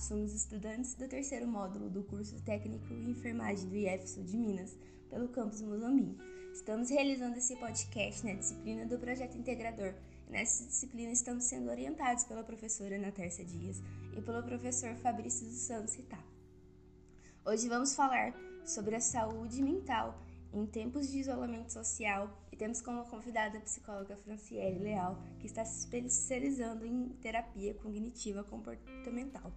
somos estudantes do terceiro módulo do curso técnico em enfermagem do IEFSU de Minas, pelo campus Muzambim. Estamos realizando esse podcast na disciplina do projeto integrador. Nessa disciplina estamos sendo orientados pela professora Ana Tércia Dias e pelo professor Fabrício dos Santos Ritá. Hoje vamos falar sobre a saúde mental em tempos de isolamento social e temos como convidada a psicóloga Franciele Leal, que está se especializando em terapia cognitiva comportamental.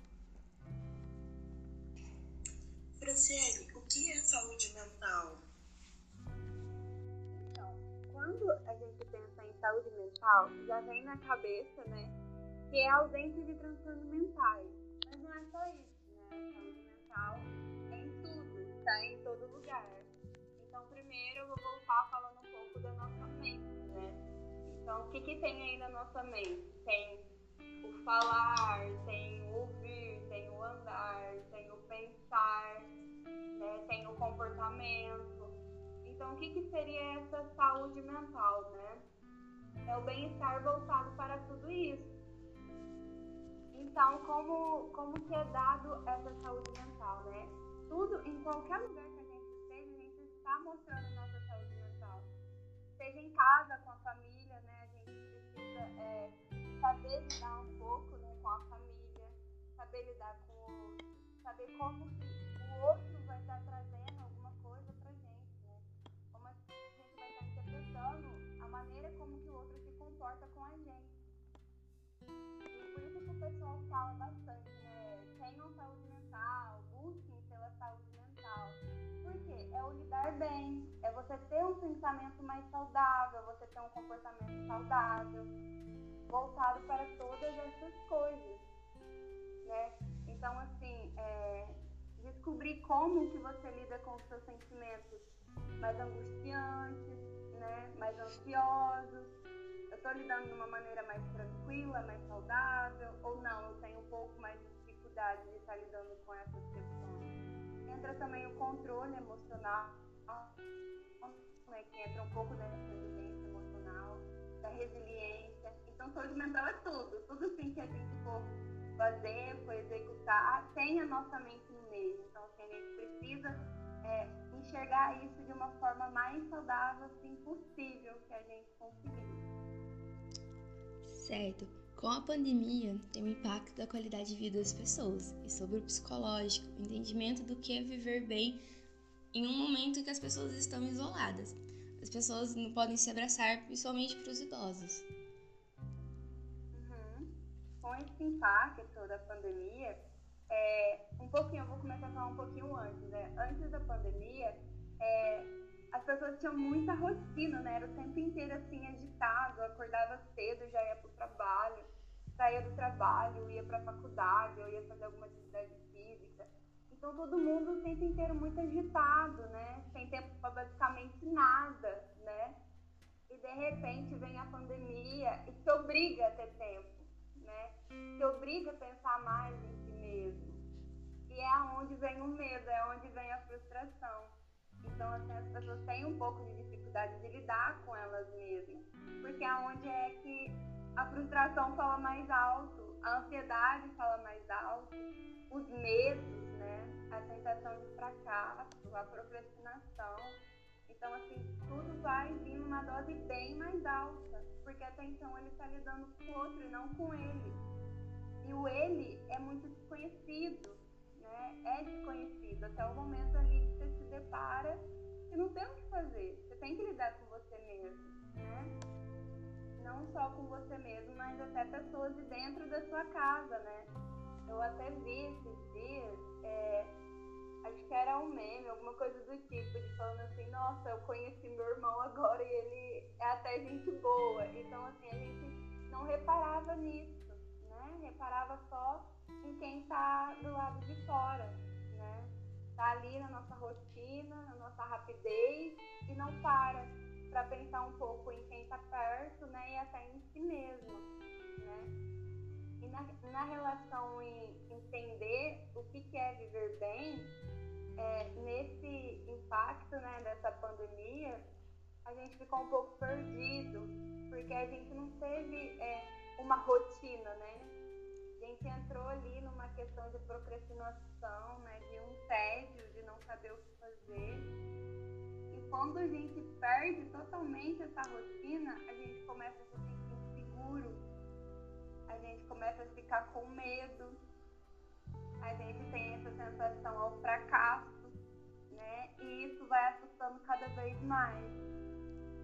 Franciele, o que é saúde mental? Então, quando a gente pensa em saúde mental, já vem na cabeça, né, que é a ausência de transtornos mentais. Mas não é só isso, né? A saúde mental é em tudo, está em todo lugar primeiro eu vou voltar falando um pouco da nossa mente, né? Então, o que, que tem aí na nossa mente? Tem o falar, tem o andar, tem o pensar, né? tem o comportamento. Então, o que, que seria essa saúde mental, né? É o bem-estar voltado para tudo isso. Então, como, como que é dado essa saúde mental, né? Tudo, em qualquer lugar está mostrando nossa saúde mental. Seja em casa, com a família, né? A gente precisa é, saber lidar um pouco né, com a família, saber lidar saber como que o outro vai estar trazendo alguma coisa pra gente, né? Como a gente vai estar interpretando a maneira como que o outro se comporta com a gente. E por isso que o pessoal fala bastante, né? Tenham saúde mental, busquem pela saúde mental quê? É o lidar bem, é você ter um pensamento mais saudável, você ter um comportamento saudável, voltado para todas essas coisas, como que você lida com os seus sentimentos mais angustiantes, né? Mais ansiosos. Eu estou lidando de uma maneira mais tranquila, mais saudável, ou não, eu tenho um pouco mais de dificuldade de estar lidando com essas questões entra também o controle emocional, né, que entra um pouco da inteligência emocional, da resiliência. Então, saúde mental é tudo. Tudo assim que a gente for fazer, for executar, tem a nossa mente no meio. Então, assim, a gente precisa é, enxergar isso de uma forma mais saudável assim, possível que a gente conseguir. Certo. Com a pandemia, tem um impacto da qualidade de vida das pessoas e sobre o psicológico, o entendimento do que é viver bem em um momento em que as pessoas estão isoladas. As pessoas não podem se abraçar, principalmente para os idosos. Com esse impacto da pandemia, é, um pouquinho, eu vou começar a falar um pouquinho antes, né? Antes da pandemia, é, as pessoas tinham muita rotina, né? Era o tempo inteiro assim agitado, acordava cedo, já ia pro trabalho, saía do trabalho, ia para a faculdade, ou ia fazer alguma atividade física. Então todo mundo o tempo inteiro muito agitado, né? Sem tempo para basicamente nada, né? E de repente vem a pandemia e te obriga a ter tempo, né? Te obriga a pensar mais em si mesmo. E é aonde vem o medo, é onde vem a frustração. Então, assim, as pessoas têm um pouco de dificuldade de lidar com elas mesmas. Porque aonde é que a frustração fala mais alto, a ansiedade fala mais alto, os medos, né? A sensação de fracasso, a procrastinação. Então, assim, tudo vai vir numa dose bem mais alta, porque até então ele está lidando com o outro e não com ele. E o ele é muito desconhecido, né? É desconhecido até o momento ali que você se depara e não tem o que fazer. Você tem que lidar com você mesmo, né? não só com você mesmo, mas até pessoas de dentro da sua casa, né? Eu até vi esses dias, é, acho que era um meme, alguma coisa do tipo, de falando assim, nossa, eu conheci meu irmão agora e ele é até gente boa. Então, assim, a gente não reparava nisso, né? Reparava só em quem tá do lado de fora, né? Tá ali na nossa rotina, na nossa rapidez e não para para pensar um pouco em quem está perto, né, e até em si mesmo, né? E na, na relação em entender o que, que é viver bem, é, nesse impacto, né, dessa pandemia, a gente ficou um pouco perdido, porque a gente não teve é, uma rotina, né? A gente entrou ali numa questão de procrastinação, né, de um tédio, de não saber o que fazer. E quando a gente perde totalmente essa rotina, a gente começa a se sentir inseguro, a gente começa a ficar com medo, a gente tem essa sensação ao fracasso, né? E isso vai assustando cada vez mais.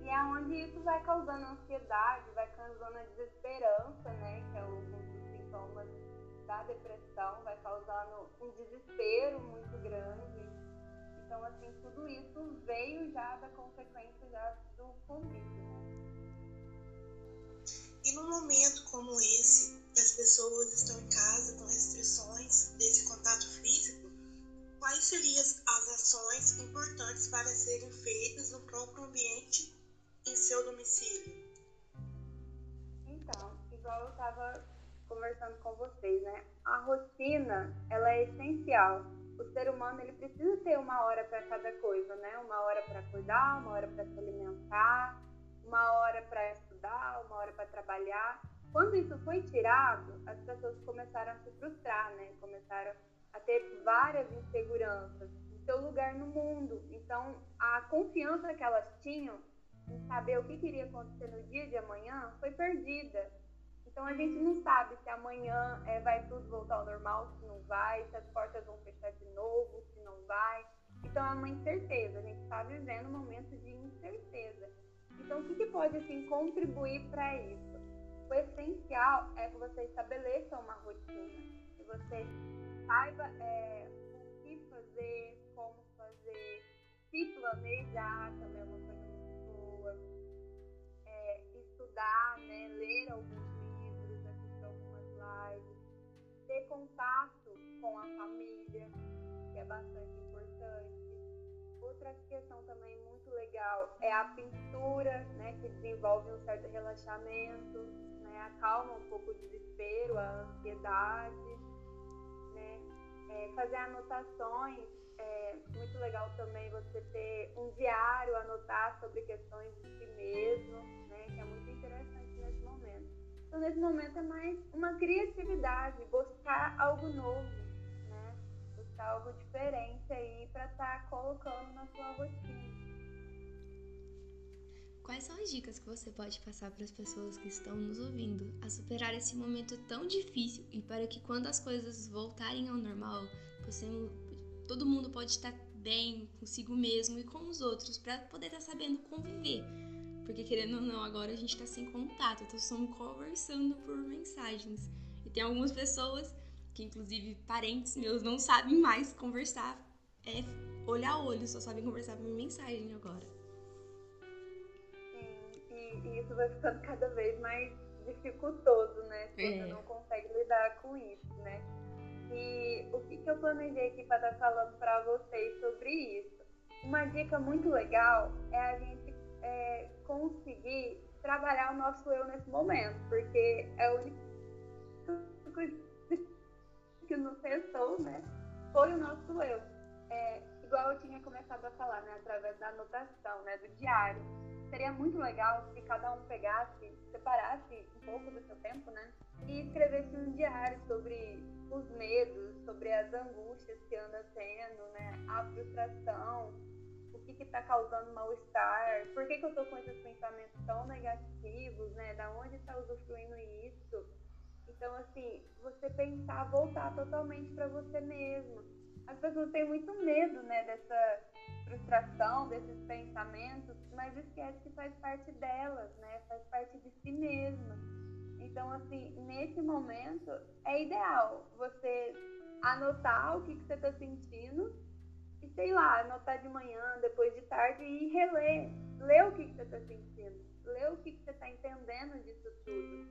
E é onde isso vai causando ansiedade, vai causando a desesperança, né? Que é um dos sintomas da depressão, vai causando um desespero muito grande. Então, assim, tudo isso veio já da consequência já do Covid, né? E num momento como esse, as pessoas estão em casa com restrições desse contato físico, quais seriam as ações importantes para serem feitas no próprio ambiente em seu domicílio? Então, igual eu estava conversando com vocês, né? A rotina, ela é essencial. O ser humano, ele precisa ter uma hora para cada coisa, né? Uma hora para cuidar, uma hora para se alimentar, uma hora para estudar, uma hora para trabalhar. Quando isso foi tirado, as pessoas começaram a se frustrar, né? Começaram a ter várias inseguranças no seu lugar no mundo. Então, a confiança que elas tinham em saber o que iria acontecer no dia de amanhã foi perdida. Então a gente não sabe se amanhã é, vai tudo voltar ao normal, se não vai, se as portas vão fechar de novo, se não vai. Então é uma incerteza, a gente está vivendo um momento de incerteza. Então o que, que pode assim contribuir para isso? O essencial é que você estabeleça uma rotina, que você saiba é, o que fazer, como fazer, se planejar também é uma coisa é, estudar, né, ler alguns livros, assistir algumas lives, ter contato com a família, que é bastante importante. Outra questão também muito legal é a pintura, né, que desenvolve um certo relaxamento, né, acalma um pouco o desespero, a ansiedade, né, é, fazer anotações é muito legal também você ter um diário, anotar sobre questões de si mesmo, né? Que é muito interessante nesse momento. Então, nesse momento é mais uma criatividade, buscar algo novo, né? Buscar algo diferente aí para estar tá colocando na sua rotina. Quais são as dicas que você pode passar para as pessoas que estão nos ouvindo a superar esse momento tão difícil e para que quando as coisas voltarem ao normal, todo mundo pode estar bem consigo mesmo e com os outros para poder estar sabendo conviver. Porque querendo ou não, agora a gente está sem contato, então estamos conversando por mensagens. E tem algumas pessoas que, inclusive parentes meus, não sabem mais conversar é olhar a olho, só sabem conversar por mensagem agora. E, isso vai ficando cada vez mais dificultoso, né? Se é. você não consegue lidar com isso, né? E o que, que eu planejei aqui para estar tá falando para vocês sobre isso? Uma dica muito legal é a gente é, conseguir trabalhar o nosso eu nesse momento, porque é única coisa que nos restou, né? Foi o nosso eu. É, igual eu tinha começado a falar, né? Através da anotação, né? Do diário. Seria muito legal se cada um pegasse, separasse um pouco do seu tempo, né? E escrevesse um diário sobre os medos, sobre as angústias que anda tendo, né? A frustração, o que está causando mal-estar, por que, que eu estou com esses pensamentos tão negativos, né? Da onde está usufruindo isso? Então, assim, você pensar, voltar totalmente para você mesmo. As pessoas têm muito medo, né, dessa frustração, desses pensamentos, mas esquece que faz parte delas, né? Faz parte de si mesma. Então, assim, nesse momento é ideal você anotar o que, que você está sentindo e, sei lá, anotar de manhã, depois de tarde e reler. Ler o que, que você está sentindo. Ler o que, que você está entendendo disso tudo.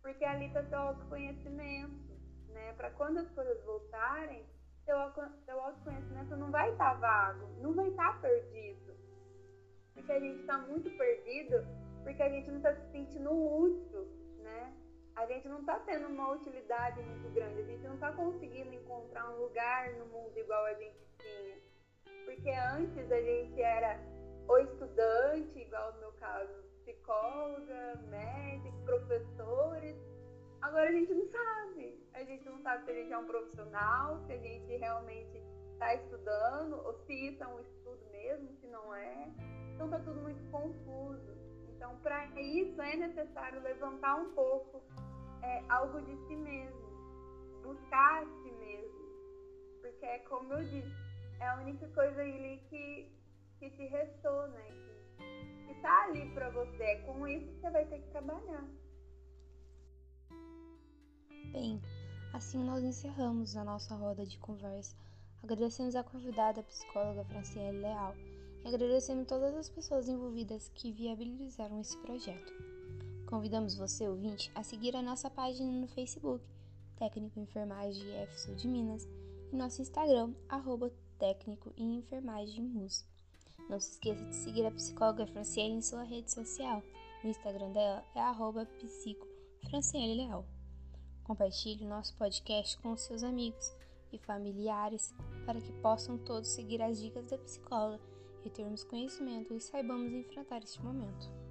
Porque ali está seu autoconhecimento, né? Para quando as coisas voltarem, seu, autoconhecimento não vai estar tá vago, não vai estar tá perdido. Porque a gente está muito perdido porque a gente não está se sentindo útil né? A gente não está tendo uma utilidade muito grande, a gente não está conseguindo encontrar um lugar no mundo igual a gente tinha. Porque antes a gente era o estudante, igual no meu caso, psicóloga, médico, professores. Agora a gente não sabe. A gente não sabe se a gente é um profissional, se a gente realmente está estudando, ou se isso é um estudo mesmo, se não é. Então tá tudo muito confuso. Então, para isso é necessário levantar um pouco é, algo de si mesmo, buscar a si mesmo. Porque é como eu disse, é a única coisa ali que, que te restou, né? Que, que tá ali para você. É com isso que você vai ter que trabalhar. Bem, assim nós encerramos a nossa roda de conversa. Agradecemos a convidada a psicóloga Franciele Leal e agradecemos todas as pessoas envolvidas que viabilizaram esse projeto. Convidamos você, ouvinte, a seguir a nossa página no Facebook, Técnico em Enfermagem EFSU de Minas, e nosso Instagram, arroba Técnico em Enfermagem MUS. Não se esqueça de seguir a psicóloga Franciele em sua rede social. O Instagram dela é arroba psico Franciele Leal. Compartilhe nosso podcast com seus amigos e familiares para que possam todos seguir as dicas da psicóloga e termos conhecimento e saibamos enfrentar este momento.